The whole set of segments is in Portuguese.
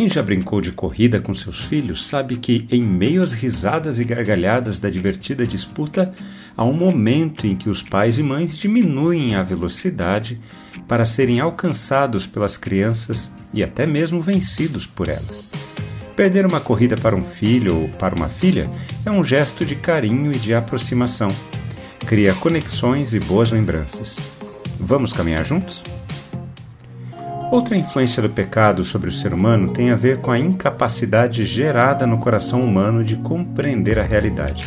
Quem já brincou de corrida com seus filhos sabe que, em meio às risadas e gargalhadas da divertida disputa, há um momento em que os pais e mães diminuem a velocidade para serem alcançados pelas crianças e até mesmo vencidos por elas. Perder uma corrida para um filho ou para uma filha é um gesto de carinho e de aproximação. Cria conexões e boas lembranças. Vamos caminhar juntos? Outra influência do pecado sobre o ser humano tem a ver com a incapacidade gerada no coração humano de compreender a realidade.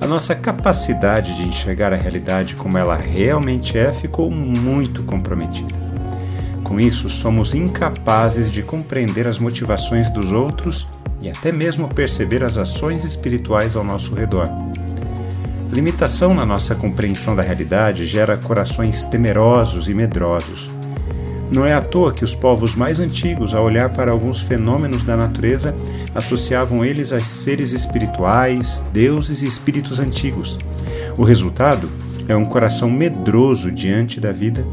A nossa capacidade de enxergar a realidade como ela realmente é ficou muito comprometida. Com isso, somos incapazes de compreender as motivações dos outros e até mesmo perceber as ações espirituais ao nosso redor. A limitação na nossa compreensão da realidade gera corações temerosos e medrosos não é à toa que os povos mais antigos, ao olhar para alguns fenômenos da natureza, associavam eles a seres espirituais, deuses e espíritos antigos. O resultado é um coração medroso diante da vida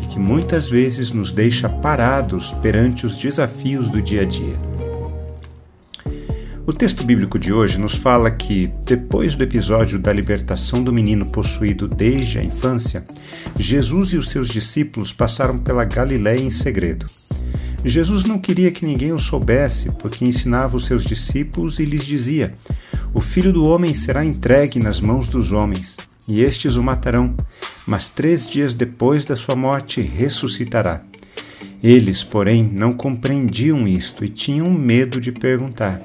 e que muitas vezes nos deixa parados perante os desafios do dia a dia. O texto bíblico de hoje nos fala que, depois do episódio da libertação do menino possuído desde a infância, Jesus e os seus discípulos passaram pela Galiléia em segredo. Jesus não queria que ninguém o soubesse, porque ensinava os seus discípulos e lhes dizia: O filho do homem será entregue nas mãos dos homens, e estes o matarão, mas três dias depois da sua morte ressuscitará. Eles, porém, não compreendiam isto e tinham medo de perguntar.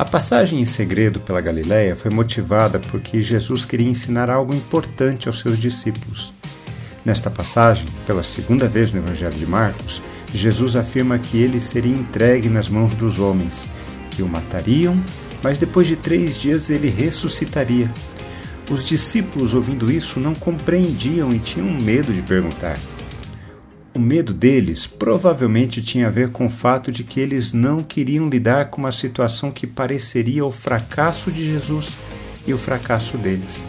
A passagem em segredo pela Galiléia foi motivada porque Jesus queria ensinar algo importante aos seus discípulos. Nesta passagem, pela segunda vez no Evangelho de Marcos, Jesus afirma que ele seria entregue nas mãos dos homens, que o matariam, mas depois de três dias ele ressuscitaria. Os discípulos, ouvindo isso, não compreendiam e tinham medo de perguntar. O medo deles provavelmente tinha a ver com o fato de que eles não queriam lidar com uma situação que pareceria o fracasso de Jesus e o fracasso deles.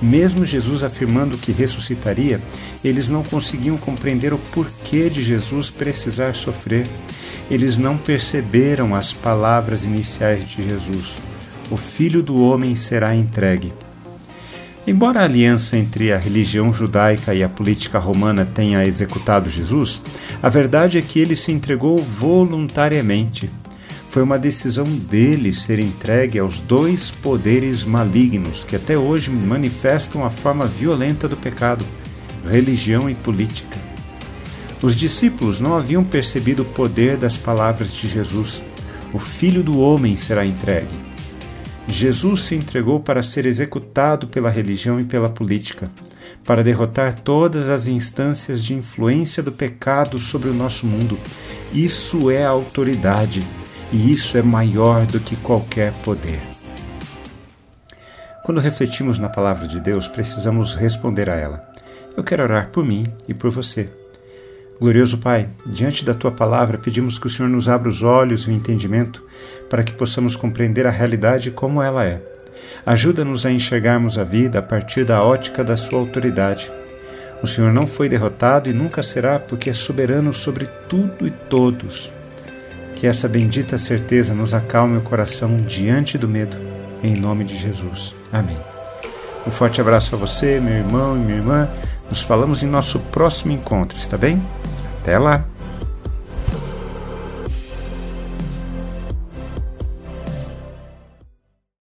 Mesmo Jesus afirmando que ressuscitaria, eles não conseguiam compreender o porquê de Jesus precisar sofrer. Eles não perceberam as palavras iniciais de Jesus: O Filho do Homem será entregue. Embora a aliança entre a religião judaica e a política romana tenha executado Jesus, a verdade é que ele se entregou voluntariamente. Foi uma decisão dele ser entregue aos dois poderes malignos que até hoje manifestam a forma violenta do pecado, religião e política. Os discípulos não haviam percebido o poder das palavras de Jesus: O filho do homem será entregue. Jesus se entregou para ser executado pela religião e pela política, para derrotar todas as instâncias de influência do pecado sobre o nosso mundo. Isso é autoridade e isso é maior do que qualquer poder. Quando refletimos na palavra de Deus, precisamos responder a ela. Eu quero orar por mim e por você. Glorioso Pai, diante da tua palavra, pedimos que o Senhor nos abra os olhos e o entendimento para que possamos compreender a realidade como ela é. Ajuda-nos a enxergarmos a vida a partir da ótica da sua autoridade. O Senhor não foi derrotado e nunca será, porque é soberano sobre tudo e todos. Que essa bendita certeza nos acalme o coração diante do medo, em nome de Jesus. Amém. Um forte abraço a você, meu irmão e minha irmã. Nos falamos em nosso próximo encontro, está bem? Até lá!